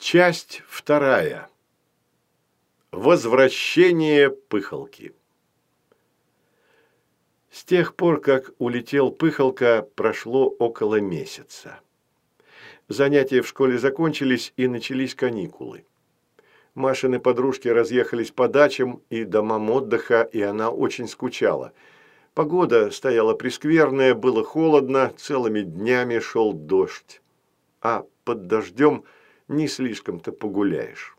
Часть вторая. Возвращение пыхалки. С тех пор, как улетел пыхалка, прошло около месяца. Занятия в школе закончились и начались каникулы. Машины подружки разъехались по дачам и домам отдыха, и она очень скучала. Погода стояла прескверная, было холодно, целыми днями шел дождь. А под дождем – не слишком-то погуляешь.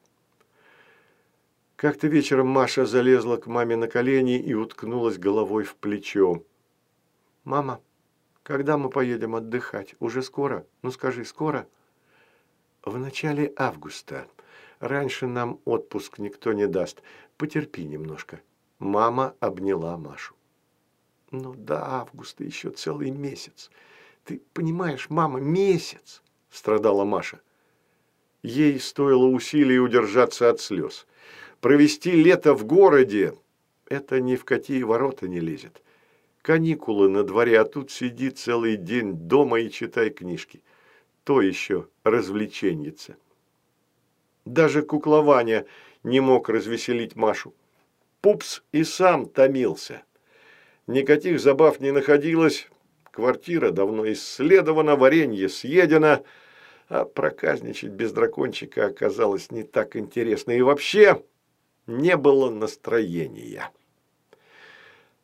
Как-то вечером Маша залезла к маме на колени и уткнулась головой в плечо. «Мама, когда мы поедем отдыхать? Уже скоро? Ну скажи, скоро?» «В начале августа. Раньше нам отпуск никто не даст. Потерпи немножко». Мама обняла Машу. «Ну до августа еще целый месяц. Ты понимаешь, мама, месяц!» – страдала Маша. Ей стоило усилий удержаться от слез. Провести лето в городе – это ни в какие ворота не лезет. Каникулы на дворе, а тут сиди целый день дома и читай книжки. То еще развлеченница. Даже куклование не мог развеселить Машу. Пупс и сам томился. Никаких забав не находилось, квартира давно исследована, варенье съедено – а проказничать без дракончика оказалось не так интересно. И вообще не было настроения.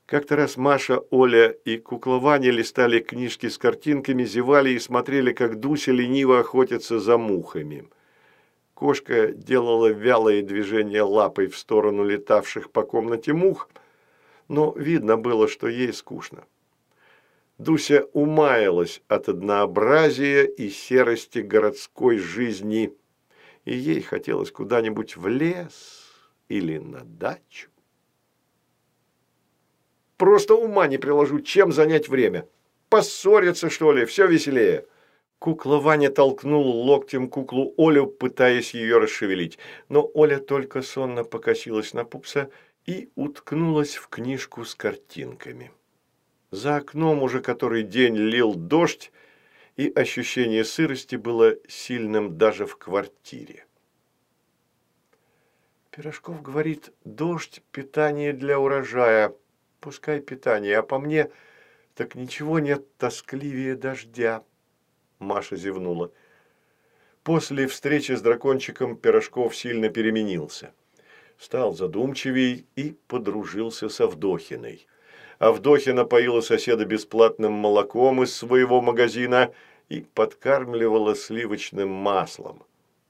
Как-то раз Маша, Оля и кукла Ваня листали книжки с картинками, зевали и смотрели, как Дуся лениво охотится за мухами. Кошка делала вялые движения лапой в сторону летавших по комнате мух, но видно было, что ей скучно. Дуся умаялась от однообразия и серости городской жизни, и ей хотелось куда-нибудь в лес или на дачу. Просто ума не приложу, чем занять время. Поссориться, что ли, все веселее. Кукла Ваня толкнул локтем куклу Олю, пытаясь ее расшевелить. Но Оля только сонно покосилась на пупса и уткнулась в книжку с картинками. За окном уже который день лил дождь, и ощущение сырости было сильным даже в квартире. Пирожков говорит, дождь – питание для урожая. Пускай питание, а по мне так ничего нет тоскливее дождя. Маша зевнула. После встречи с дракончиком Пирожков сильно переменился. Стал задумчивей и подружился со Вдохиной. Авдохина поила соседа бесплатным молоком из своего магазина и подкармливала сливочным маслом.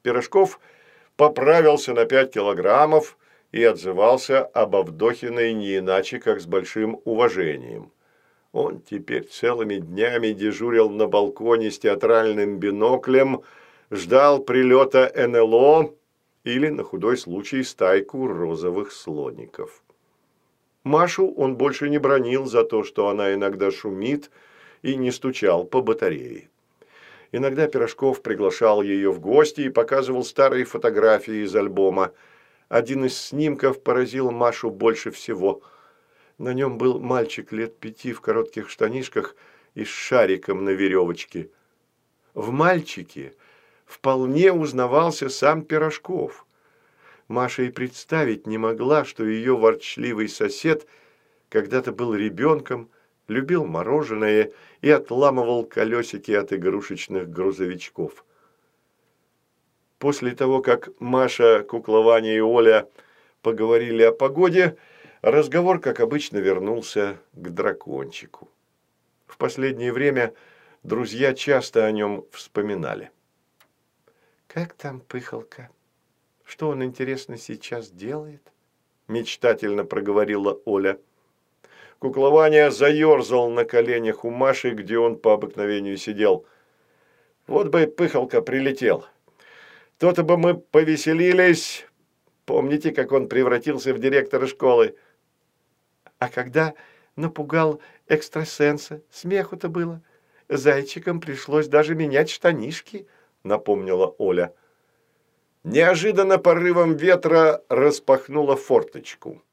Пирожков поправился на пять килограммов и отзывался об Авдохиной не иначе, как с большим уважением. Он теперь целыми днями дежурил на балконе с театральным биноклем, ждал прилета НЛО или, на худой случай, стайку розовых слоников. Машу он больше не бронил за то, что она иногда шумит и не стучал по батарее. Иногда Пирожков приглашал ее в гости и показывал старые фотографии из альбома. Один из снимков поразил Машу больше всего. На нем был мальчик лет пяти в коротких штанишках и с шариком на веревочке. В мальчике вполне узнавался сам Пирожков. Маша и представить не могла, что ее ворчливый сосед когда-то был ребенком, любил мороженое и отламывал колесики от игрушечных грузовичков. После того, как Маша, кукла Ваня и Оля поговорили о погоде, разговор, как обычно, вернулся к дракончику. В последнее время друзья часто о нем вспоминали. «Как там пыхалка?» Что он, интересно, сейчас делает?» Мечтательно проговорила Оля. Куклования заерзал на коленях у Маши, где он по обыкновению сидел. «Вот бы пыхалка прилетел. То-то бы мы повеселились. Помните, как он превратился в директора школы?» «А когда напугал экстрасенса, смеху-то было. Зайчикам пришлось даже менять штанишки», — напомнила Оля. Неожиданно порывом ветра распахнула форточку.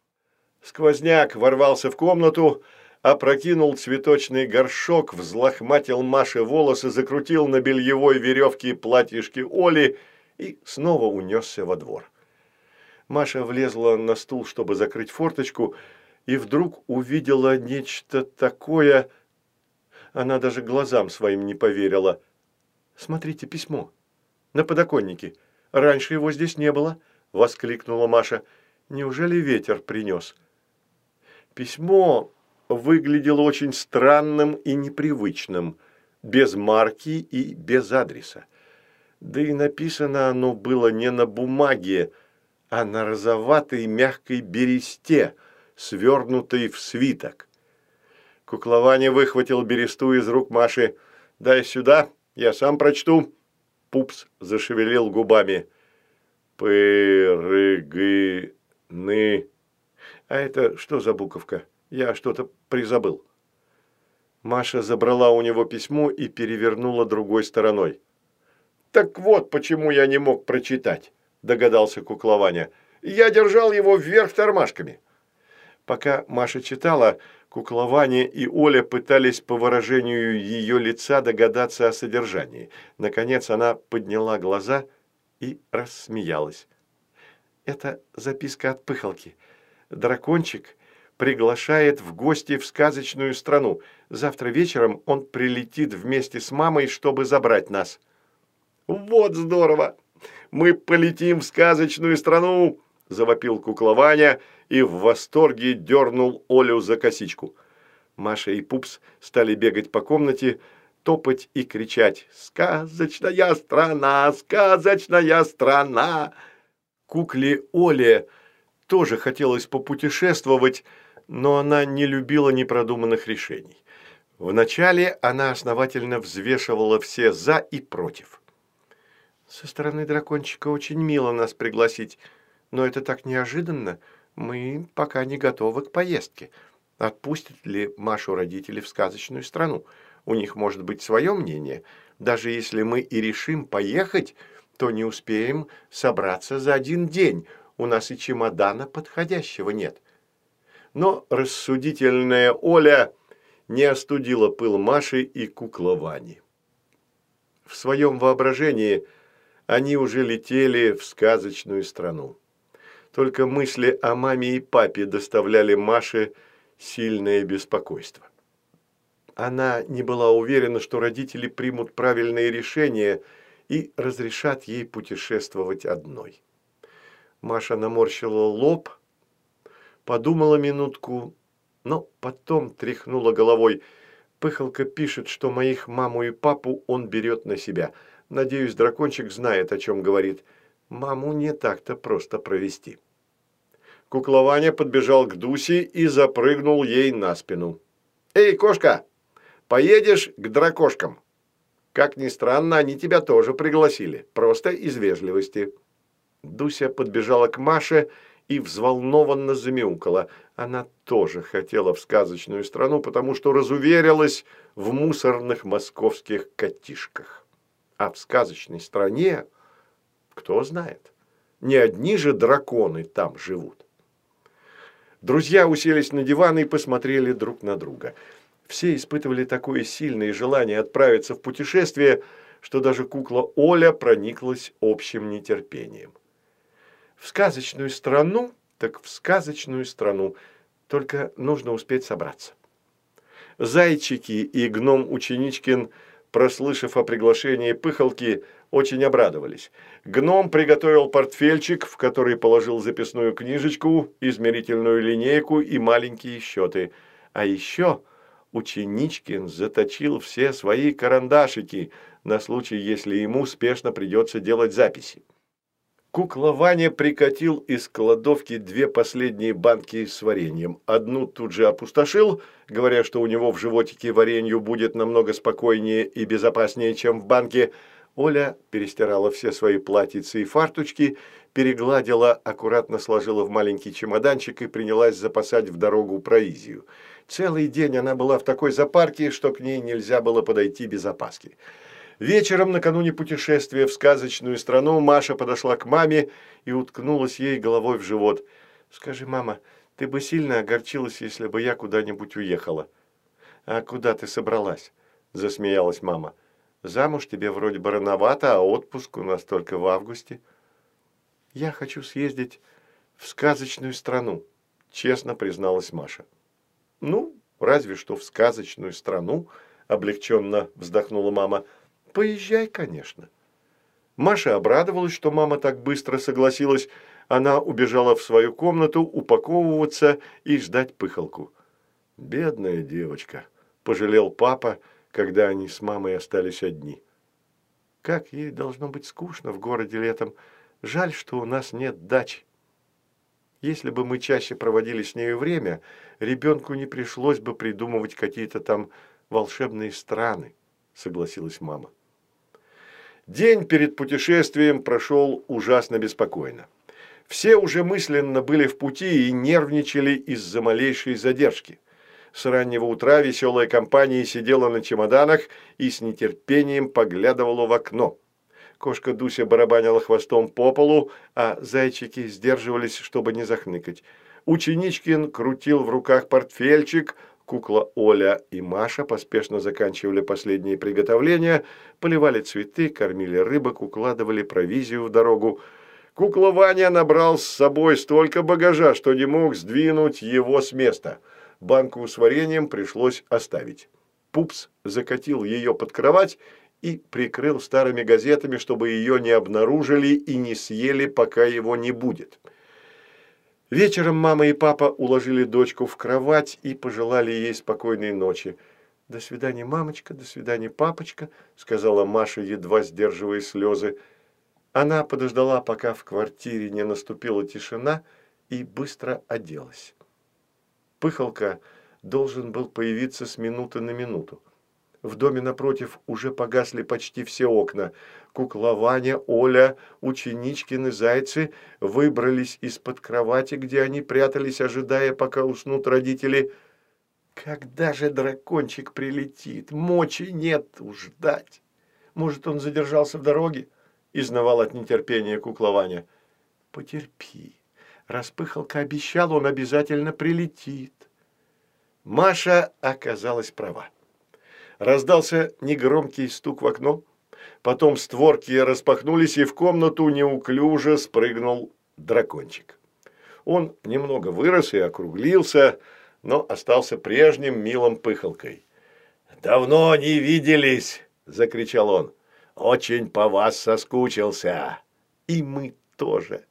Сквозняк ворвался в комнату, опрокинул цветочный горшок, взлохматил Маше волосы, закрутил на бельевой веревке платьишки Оли и снова унесся во двор. Маша влезла на стул, чтобы закрыть форточку, и вдруг увидела нечто такое... Она даже глазам своим не поверила. «Смотрите, письмо. На подоконнике. Раньше его здесь не было», — воскликнула Маша. «Неужели ветер принес?» Письмо выглядело очень странным и непривычным, без марки и без адреса. Да и написано оно было не на бумаге, а на розоватой мягкой бересте, свернутой в свиток. Куклование выхватил бересту из рук Маши. «Дай сюда, я сам прочту». Пупс зашевелил губами. «Пырыгыны». «А это что за буковка? Я что-то призабыл». Маша забрала у него письмо и перевернула другой стороной. «Так вот, почему я не мог прочитать», – догадался Куклованя. «Я держал его вверх тормашками». Пока Маша читала, Кукловане и Оля пытались по выражению ее лица догадаться о содержании. Наконец она подняла глаза и рассмеялась. «Это записка от Пыхалки. Дракончик приглашает в гости в сказочную страну. Завтра вечером он прилетит вместе с мамой, чтобы забрать нас». «Вот здорово! Мы полетим в сказочную страну!» – завопил куклованя и в восторге дернул Олю за косичку. Маша и Пупс стали бегать по комнате, топать и кричать «Сказочная страна! Сказочная страна!» Кукле Оле тоже хотелось попутешествовать, но она не любила непродуманных решений. Вначале она основательно взвешивала все «за» и «против». «Со стороны дракончика очень мило нас пригласить, но это так неожиданно, мы пока не готовы к поездке. Отпустят ли Машу родители в сказочную страну? У них может быть свое мнение. Даже если мы и решим поехать, то не успеем собраться за один день. У нас и чемодана подходящего нет. Но рассудительная Оля не остудила пыл Маши и кукла Вани. В своем воображении они уже летели в сказочную страну. Только мысли о маме и папе доставляли Маше сильное беспокойство. Она не была уверена, что родители примут правильные решения и разрешат ей путешествовать одной. Маша наморщила лоб, подумала минутку, но потом тряхнула головой. Пыхалка пишет, что моих маму и папу он берет на себя. Надеюсь, дракончик знает, о чем говорит. Маму не так-то просто провести. Куклованя подбежал к Дусе и запрыгнул ей на спину. «Эй, кошка, поедешь к дракошкам?» «Как ни странно, они тебя тоже пригласили, просто из вежливости». Дуся подбежала к Маше и взволнованно замяукала. Она тоже хотела в сказочную страну, потому что разуверилась в мусорных московских котишках. А в сказочной стране, кто знает, не одни же драконы там живут. Друзья уселись на диван и посмотрели друг на друга. Все испытывали такое сильное желание отправиться в путешествие, что даже кукла Оля прониклась общим нетерпением. В сказочную страну, так в сказочную страну, только нужно успеть собраться. Зайчики и гном Ученичкин, прослышав о приглашении пыхалки, очень обрадовались. Гном приготовил портфельчик, в который положил записную книжечку, измерительную линейку и маленькие счеты. А еще ученичкин заточил все свои карандашики на случай, если ему спешно придется делать записи. Кукла Ваня прикатил из кладовки две последние банки с вареньем. Одну тут же опустошил, говоря, что у него в животике варенью будет намного спокойнее и безопаснее, чем в банке, Оля перестирала все свои платьицы и фарточки, перегладила, аккуратно сложила в маленький чемоданчик и принялась запасать в дорогу провизию. Целый день она была в такой запарке, что к ней нельзя было подойти без опаски. Вечером, накануне путешествия в сказочную страну, Маша подошла к маме и уткнулась ей головой в живот. «Скажи, мама, ты бы сильно огорчилась, если бы я куда-нибудь уехала?» «А куда ты собралась?» – засмеялась мама. Замуж тебе вроде бы рановато, а отпуск у нас только в августе. Я хочу съездить в сказочную страну, честно призналась Маша. Ну, разве что в сказочную страну, облегченно вздохнула мама. Поезжай, конечно. Маша обрадовалась, что мама так быстро согласилась. Она убежала в свою комнату упаковываться и ждать пыхалку. «Бедная девочка», – пожалел папа, когда они с мамой остались одни. «Как ей должно быть скучно в городе летом. Жаль, что у нас нет дачи. Если бы мы чаще проводили с нею время, ребенку не пришлось бы придумывать какие-то там волшебные страны», – согласилась мама. День перед путешествием прошел ужасно беспокойно. Все уже мысленно были в пути и нервничали из-за малейшей задержки. С раннего утра веселая компания сидела на чемоданах и с нетерпением поглядывала в окно. Кошка Дуся барабанила хвостом по полу, а зайчики сдерживались, чтобы не захныкать. Ученичкин крутил в руках портфельчик, Кукла Оля и Маша поспешно заканчивали последние приготовления, поливали цветы, кормили рыбок, укладывали провизию в дорогу. Кукла Ваня набрал с собой столько багажа, что не мог сдвинуть его с места. Банку с вареньем пришлось оставить. Пупс закатил ее под кровать и прикрыл старыми газетами, чтобы ее не обнаружили и не съели, пока его не будет. Вечером мама и папа уложили дочку в кровать и пожелали ей спокойной ночи. «До свидания, мамочка, до свидания, папочка», – сказала Маша, едва сдерживая слезы. Она подождала, пока в квартире не наступила тишина, и быстро оделась. Пыхалка должен был появиться с минуты на минуту. В доме напротив уже погасли почти все окна. Кукла Ваня, Оля, ученичкины зайцы выбрались из-под кровати, где они прятались, ожидая, пока уснут родители. «Когда же дракончик прилетит? Мочи нет ждать. Может, он задержался в дороге?» – изнавал от нетерпения кукла Ваня. «Потерпи. Распыхалка обещал, он обязательно прилетит». Маша оказалась права. Раздался негромкий стук в окно. Потом створки распахнулись, и в комнату неуклюже спрыгнул дракончик. Он немного вырос и округлился, но остался прежним милым пыхалкой. «Давно не виделись!» – закричал он. «Очень по вас соскучился!» «И мы тоже!»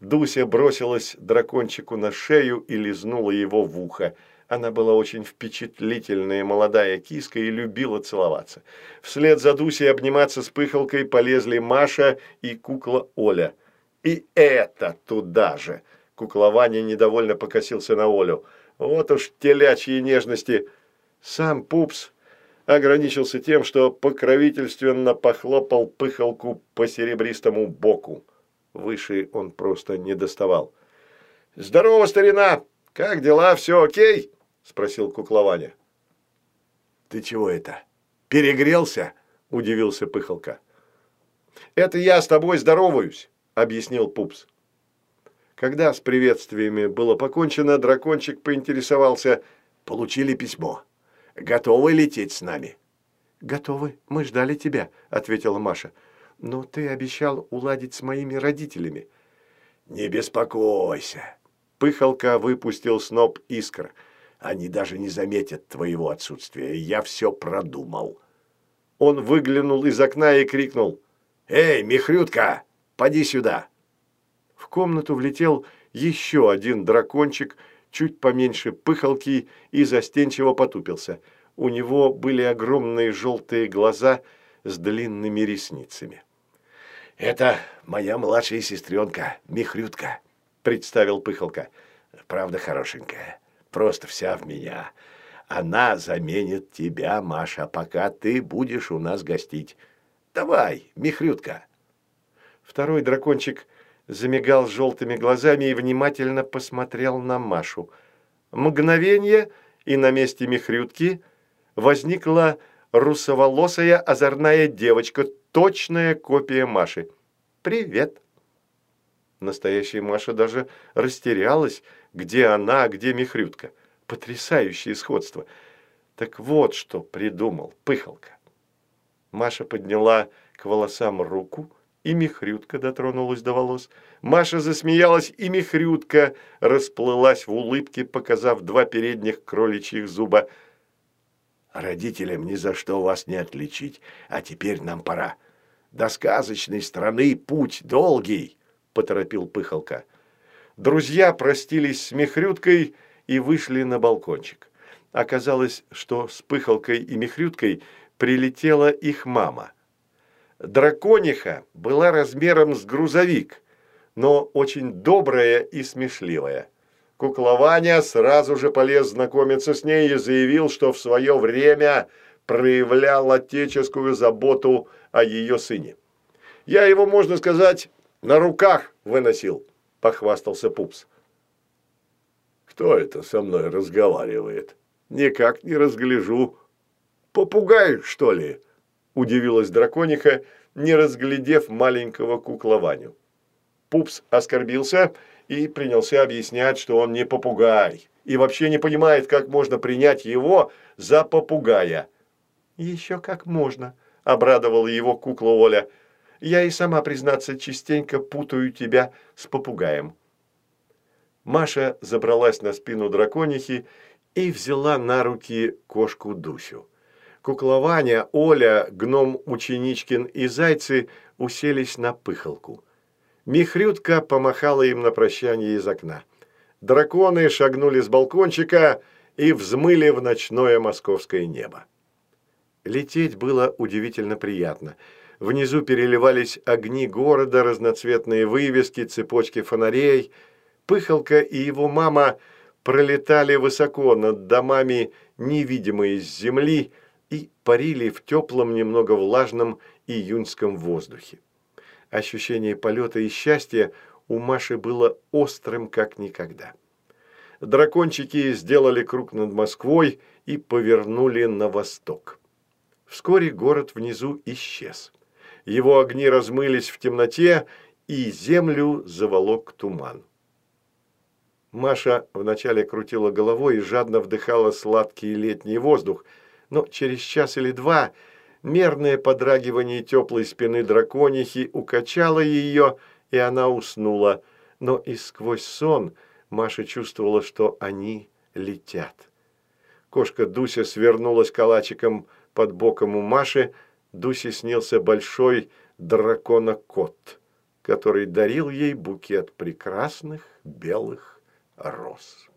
Дуся бросилась дракончику на шею и лизнула его в ухо – она была очень впечатлительная молодая киска и любила целоваться. Вслед за Дусей обниматься с пыхалкой полезли Маша и кукла Оля. И это туда же. Кукла Ваня недовольно покосился на Олю. Вот уж телячьи нежности. Сам Пупс ограничился тем, что покровительственно похлопал пыхалку по серебристому боку. Выше он просто не доставал. «Здорово, старина! Как дела? Все окей?» – спросил куклованя. «Ты чего это? Перегрелся?» – удивился Пыхалка. «Это я с тобой здороваюсь», – объяснил Пупс. Когда с приветствиями было покончено, дракончик поинтересовался, «Получили письмо. Готовы лететь с нами?» «Готовы. Мы ждали тебя», – ответила Маша. «Но ты обещал уладить с моими родителями». «Не беспокойся». Пыхалка выпустил сноп искр – они даже не заметят твоего отсутствия. Я все продумал». Он выглянул из окна и крикнул. «Эй, Михрютка, поди сюда!» В комнату влетел еще один дракончик, чуть поменьше пыхалки, и застенчиво потупился. У него были огромные желтые глаза с длинными ресницами. «Это моя младшая сестренка, Михрютка», — представил пыхалка. «Правда хорошенькая просто вся в меня. Она заменит тебя, Маша, пока ты будешь у нас гостить. Давай, Михрютка. Второй дракончик замигал желтыми глазами и внимательно посмотрел на Машу. Мгновение, и на месте Михрютки возникла русоволосая озорная девочка, точная копия Маши. «Привет!» Настоящая Маша даже растерялась, где она, где Михрютка. Потрясающее сходство. Так вот, что придумал Пыхалка. Маша подняла к волосам руку, и Михрютка дотронулась до волос. Маша засмеялась, и Михрютка расплылась в улыбке, показав два передних кроличьих зуба. «Родителям ни за что вас не отличить, а теперь нам пора. До сказочной страны путь долгий», — поторопил Пыхалка. Друзья простились с Михрюткой и вышли на балкончик. Оказалось, что с Пыхалкой и Михрюткой прилетела их мама. Дракониха была размером с грузовик, но очень добрая и смешливая. Куклованя сразу же полез знакомиться с ней и заявил, что в свое время проявлял отеческую заботу о ее сыне. «Я его, можно сказать, на руках выносил», – похвастался Пупс. «Кто это со мной разговаривает? Никак не разгляжу», «Попугай, что ли?» – удивилась дракониха, не разглядев маленького куклованю. Пупс оскорбился и принялся объяснять, что он не попугай и вообще не понимает, как можно принять его за попугая. «Еще как можно», – обрадовала его кукла Оля. «Я и сама, признаться, частенько путаю тебя с попугаем». Маша забралась на спину драконихи и взяла на руки кошку Дусю. Куклования, Оля, гном Ученичкин и зайцы уселись на пыхалку. Михрютка помахала им на прощание из окна. Драконы шагнули с балкончика и взмыли в ночное московское небо. Лететь было удивительно приятно. Внизу переливались огни города, разноцветные вывески, цепочки фонарей. Пыхалка и его мама пролетали высоко над домами, невидимые с земли, и парили в теплом, немного влажном июньском воздухе. Ощущение полета и счастья у Маши было острым, как никогда. Дракончики сделали круг над Москвой и повернули на восток. Вскоре город внизу исчез. Его огни размылись в темноте, и землю заволок туман. Маша вначале крутила головой и жадно вдыхала сладкий летний воздух – но через час или два мерное подрагивание теплой спины драконихи укачало ее, и она уснула. Но и сквозь сон Маша чувствовала, что они летят. Кошка Дуся свернулась калачиком под боком у Маши. Дусе снился большой драконокот, который дарил ей букет прекрасных белых роз.